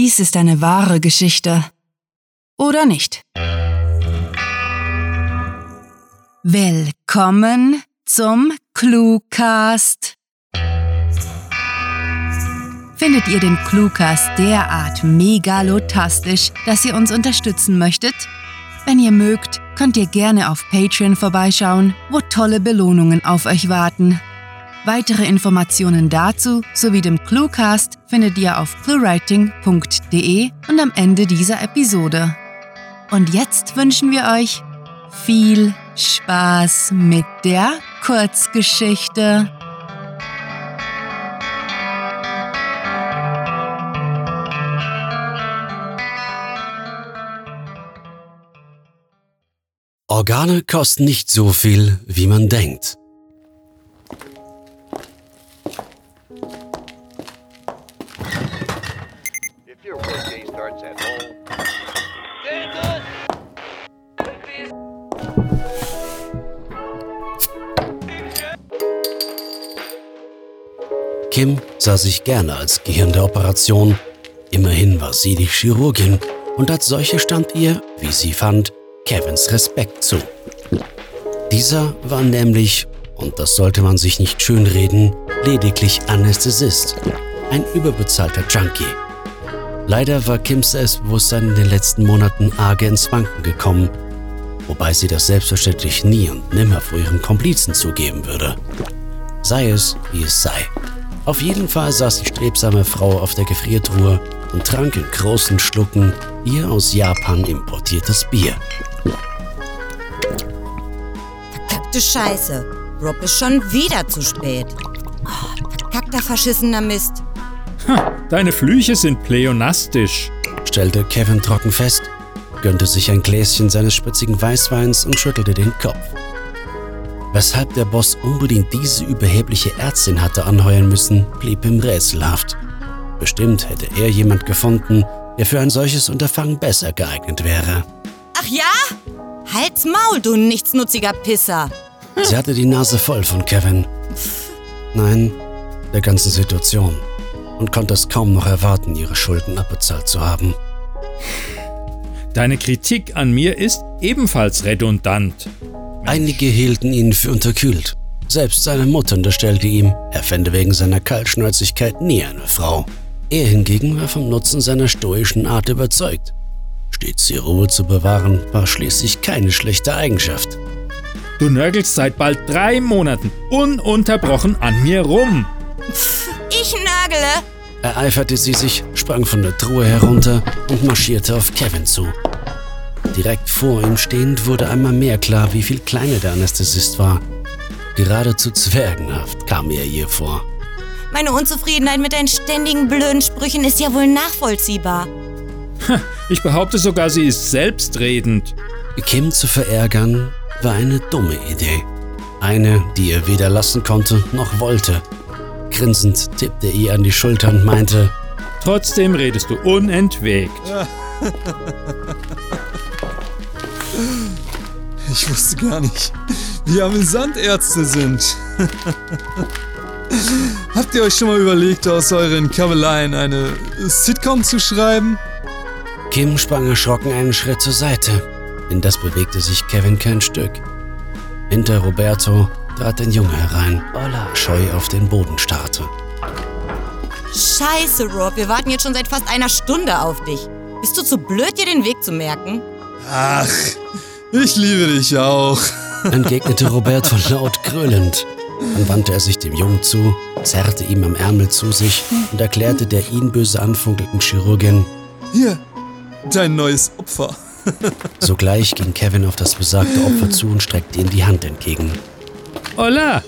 Dies ist eine wahre Geschichte. Oder nicht? Willkommen zum Cluecast. Findet ihr den Cluecast derart megalotastisch, dass ihr uns unterstützen möchtet? Wenn ihr mögt, könnt ihr gerne auf Patreon vorbeischauen, wo tolle Belohnungen auf euch warten. Weitere Informationen dazu sowie dem Cluecast findet ihr auf cluewriting.de und am Ende dieser Episode. Und jetzt wünschen wir euch viel Spaß mit der Kurzgeschichte. Organe kosten nicht so viel, wie man denkt. Sah sich gerne als Gehirn der Operation. Immerhin war sie die Chirurgin und als solche stand ihr, wie sie fand, Kevins Respekt zu. Dieser war nämlich, und das sollte man sich nicht schönreden, lediglich Anästhesist, ein überbezahlter Junkie. Leider war Kims Selbstbewusstsein in den letzten Monaten arge ins Wanken gekommen, wobei sie das selbstverständlich nie und nimmer vor ihrem Komplizen zugeben würde. Sei es, wie es sei. Auf jeden Fall saß die strebsame Frau auf der Gefriertruhe und trank in großen Schlucken ihr aus Japan importiertes Bier. Verkackte Scheiße. Rob ist schon wieder zu spät. Oh, verkackter verschissener Mist. Deine Flüche sind pleonastisch. stellte Kevin trocken fest, gönnte sich ein Gläschen seines spritzigen Weißweins und schüttelte den Kopf. Weshalb der Boss unbedingt diese überhebliche Ärztin hatte anheuern müssen, blieb ihm rätselhaft. Bestimmt hätte er jemand gefunden, der für ein solches Unterfangen besser geeignet wäre. Ach ja? Halt's Maul, du nichtsnutziger Pisser. Sie hatte die Nase voll von Kevin. Nein, der ganzen Situation. Und konnte es kaum noch erwarten, ihre Schulden abbezahlt zu haben. Deine Kritik an mir ist ebenfalls redundant. Einige hielten ihn für unterkühlt. Selbst seine Mutter unterstellte ihm, er fände wegen seiner Kaltschnäuzigkeit nie eine Frau. Er hingegen war vom Nutzen seiner stoischen Art überzeugt. Stets die Ruhe zu bewahren, war schließlich keine schlechte Eigenschaft. Du nörgelst seit bald drei Monaten ununterbrochen an mir rum. Ich nörgele. Ereiferte sie sich, sprang von der Truhe herunter und marschierte auf Kevin zu. Direkt vor ihm stehend wurde einmal mehr klar, wie viel kleiner der Anästhesist war. Geradezu zwergenhaft kam er ihr vor. Meine Unzufriedenheit mit deinen ständigen blöden Sprüchen ist ja wohl nachvollziehbar. Ich behaupte sogar, sie ist selbstredend. Kim zu verärgern war eine dumme Idee. Eine, die er weder lassen konnte noch wollte. Grinsend tippte er ihr an die Schulter und meinte, Trotzdem redest du unentwegt. Ich wusste gar nicht, wie amüsant Ärzte sind. Habt ihr euch schon mal überlegt, aus euren Kabeleien eine Sitcom zu schreiben? Kim sprang erschrocken einen Schritt zur Seite. In das bewegte sich Kevin kein Stück. Hinter Roberto trat ein Junge herein, scheu auf den Boden starrte. Scheiße, Rob, wir warten jetzt schon seit fast einer Stunde auf dich. Bist du zu blöd, dir den Weg zu merken? Ach, ich liebe dich auch. entgegnete Roberto laut gröhlend. Dann wandte er sich dem Jungen zu, zerrte ihm am Ärmel zu sich und erklärte der ihn böse anfunkelnden Chirurgin, Hier, dein neues Opfer. Sogleich ging Kevin auf das besagte Opfer zu und streckte ihm die Hand entgegen. Hola.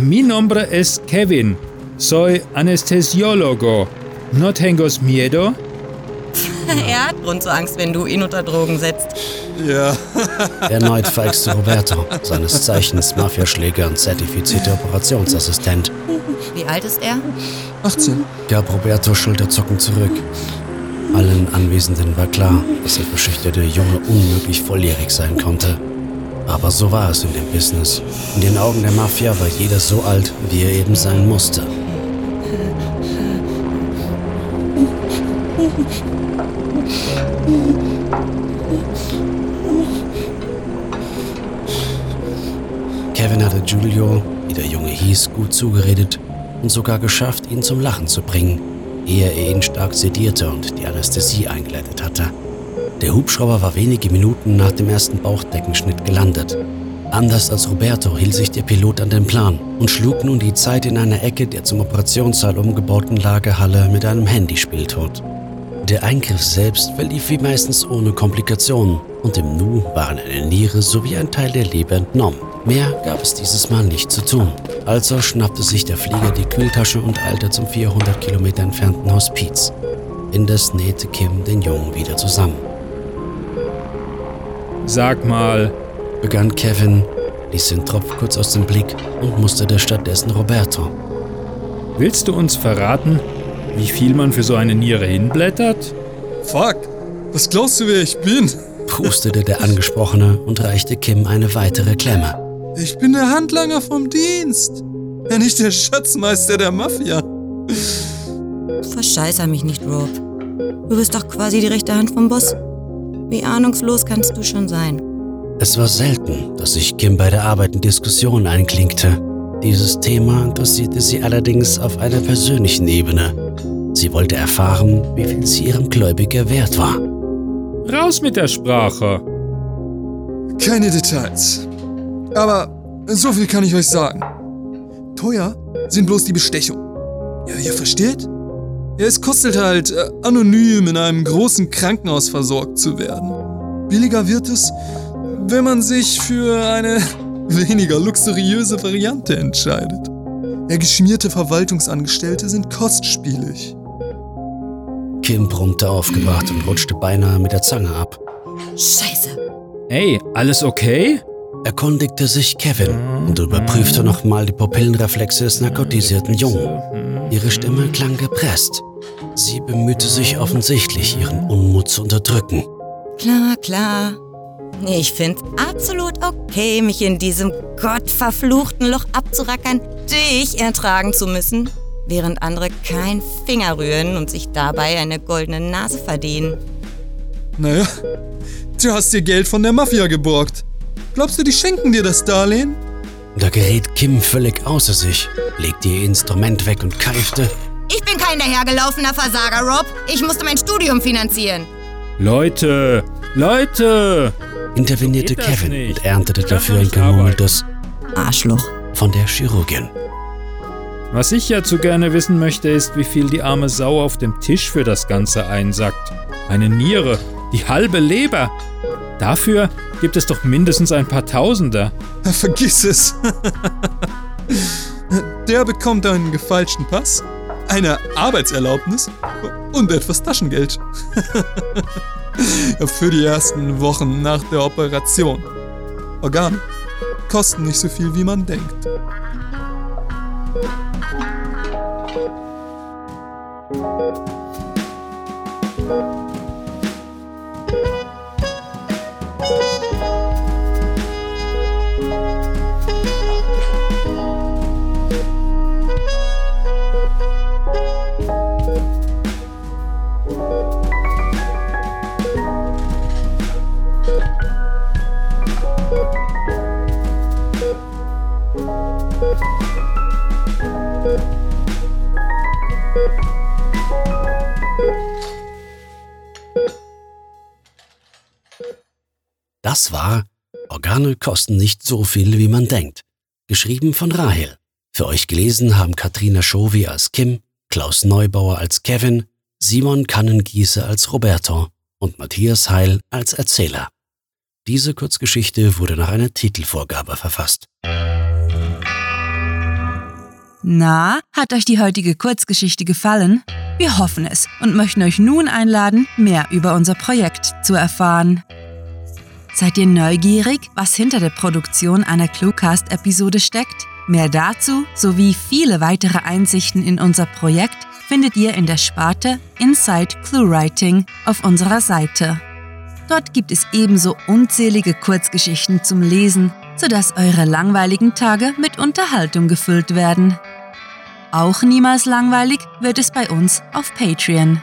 Mi nombre es Kevin. Soy anestesiólogo. ¿No tengas miedo? Er hat Grund zur Angst, wenn du ihn unter Drogen setzt. Ja, Erneut feixte Roberto, seines Zeichens Mafiaschläger und zertifizierter Operationsassistent, Wie alt ist er? 18. gab Roberto schulterzuckend zurück. Allen Anwesenden war klar, dass der verschüchterte Junge unmöglich volljährig sein konnte. Aber so war es in dem Business. In den Augen der Mafia war jeder so alt, wie er eben sein musste. Kevin hatte Giulio, wie der Junge hieß, gut zugeredet und sogar geschafft, ihn zum Lachen zu bringen, ehe er ihn stark sedierte und die Anästhesie eingeleitet hatte. Der Hubschrauber war wenige Minuten nach dem ersten Bauchdeckenschnitt gelandet. Anders als Roberto hielt sich der Pilot an den Plan und schlug nun die Zeit in einer Ecke der zum Operationssaal umgebauten Lagerhalle mit einem Handyspiel tot. Der Eingriff selbst verlief wie meistens ohne Komplikationen und im Nu waren eine Niere sowie ein Teil der Leber entnommen. Mehr gab es dieses Mal nicht zu tun. Also schnappte sich der Flieger die Kühltasche und eilte zum 400 Kilometer entfernten Hospiz. Indes nähte Kim den Jungen wieder zusammen. Sag mal, Begann Kevin, ließ den Tropf kurz aus dem Blick und musterte stattdessen Roberto. willst du uns verraten, wie viel man für so eine Niere hinblättert? Fuck. Was glaubst du, wer ich bin? Prustete der Angesprochene und reichte Kim eine weitere Klemme. Ich bin der Handlanger vom Dienst. Ja, nicht der Schatzmeister der Mafia. Verscheißer mich nicht, Rob. Du bist doch quasi die rechte Hand vom Boss. Wie ahnungslos kannst du schon sein? Es war selten, dass sich Kim bei der Arbeit in Diskussionen einklinkte. Dieses Thema interessierte sie allerdings auf einer persönlichen Ebene. Sie wollte erfahren, wie viel sie ihrem Gläubiger wert war. Raus mit der Sprache. Keine Details. Aber so viel kann ich euch sagen. Teuer sind bloß die Bestechung. Ja, ihr versteht? Ja, es kostet halt, äh, anonym in einem großen Krankenhaus versorgt zu werden. Billiger wird es, wenn man sich für eine weniger luxuriöse Variante entscheidet. Ja, geschmierte Verwaltungsangestellte sind kostspielig. Kim brummte aufgebracht und rutschte beinahe mit der Zange ab. Scheiße. Ey, alles okay? Erkundigte sich Kevin und überprüfte nochmal die Pupillenreflexe des narkotisierten Jungen. Ihre Stimme klang gepresst. Sie bemühte sich offensichtlich, ihren Unmut zu unterdrücken. Klar, klar. Ich find's absolut okay, mich in diesem gottverfluchten Loch abzurackern, dich ertragen zu müssen, während andere keinen Finger rühren und sich dabei eine goldene Nase verdienen. Naja, du hast dir Geld von der Mafia geborgt. Glaubst du, die schenken dir das Darlehen? Da geriet Kim völlig außer sich, legte ihr Instrument weg und keifte. Ich bin kein dahergelaufener Versager, Rob. Ich musste mein Studium finanzieren. Leute, Leute! intervenierte Kevin und erntete dafür ein gemurmeltes Arschloch. von der Chirurgin. Was ich ja zu gerne wissen möchte, ist, wie viel die arme Sau auf dem Tisch für das Ganze einsackt. Eine Niere, die halbe Leber. Dafür gibt es doch mindestens ein paar Tausender. Vergiss es. Der bekommt einen gefälschten Pass, eine Arbeitserlaubnis und etwas Taschengeld. Für die ersten Wochen nach der Operation. Organe kosten nicht so viel, wie man denkt. thank you. Das war Organe kosten nicht so viel, wie man denkt. Geschrieben von Rahel. Für euch gelesen haben Katrina Schowi als Kim, Klaus Neubauer als Kevin, Simon Kannengieße als Roberto und Matthias Heil als Erzähler. Diese Kurzgeschichte wurde nach einer Titelvorgabe verfasst. Na, hat euch die heutige Kurzgeschichte gefallen? Wir hoffen es und möchten euch nun einladen, mehr über unser Projekt zu erfahren. Seid ihr neugierig, was hinter der Produktion einer Cluecast-Episode steckt? Mehr dazu sowie viele weitere Einsichten in unser Projekt findet ihr in der Sparte Inside ClueWriting auf unserer Seite. Dort gibt es ebenso unzählige Kurzgeschichten zum Lesen, sodass eure langweiligen Tage mit Unterhaltung gefüllt werden. Auch niemals langweilig wird es bei uns auf Patreon.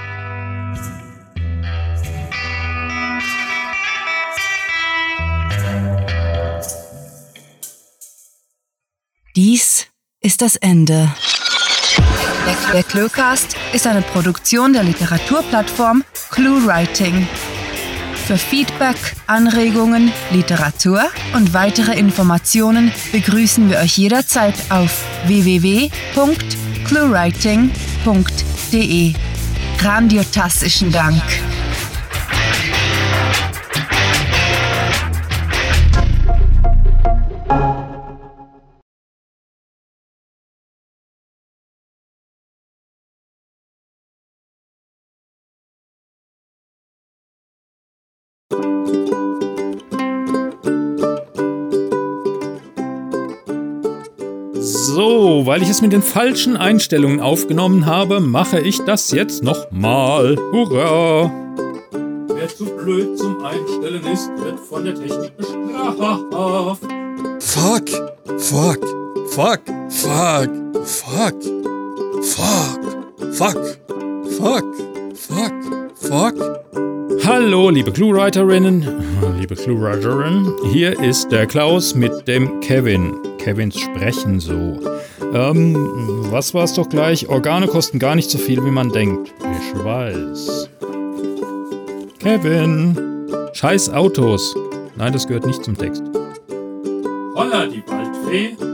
Dies ist das Ende. Der, Cluecast ist eine Produktion der Literaturplattform ClueWriting. Für Feedback, Anregungen, Literatur und weitere Informationen begrüßen wir euch jederzeit auf www.cluewriting.de. Grandiotastischen Dank. So, weil ich es mit den falschen Einstellungen aufgenommen habe, mache ich das jetzt nochmal. Hurra! Wer zu blöd zum Einstellen ist, wird von der Technik bestraft. Fuck, fuck, fuck, fuck, fuck, fuck, fuck, fuck, fuck, fuck. Hallo, liebe Cluewriterinnen, liebe Cluewriterin, hier ist der Klaus mit dem Kevin. Kevins sprechen so. Ähm, was war es doch gleich? Organe kosten gar nicht so viel, wie man denkt. Ich weiß. Kevin, scheiß Autos. Nein, das gehört nicht zum Text. Holla, die Waldfee.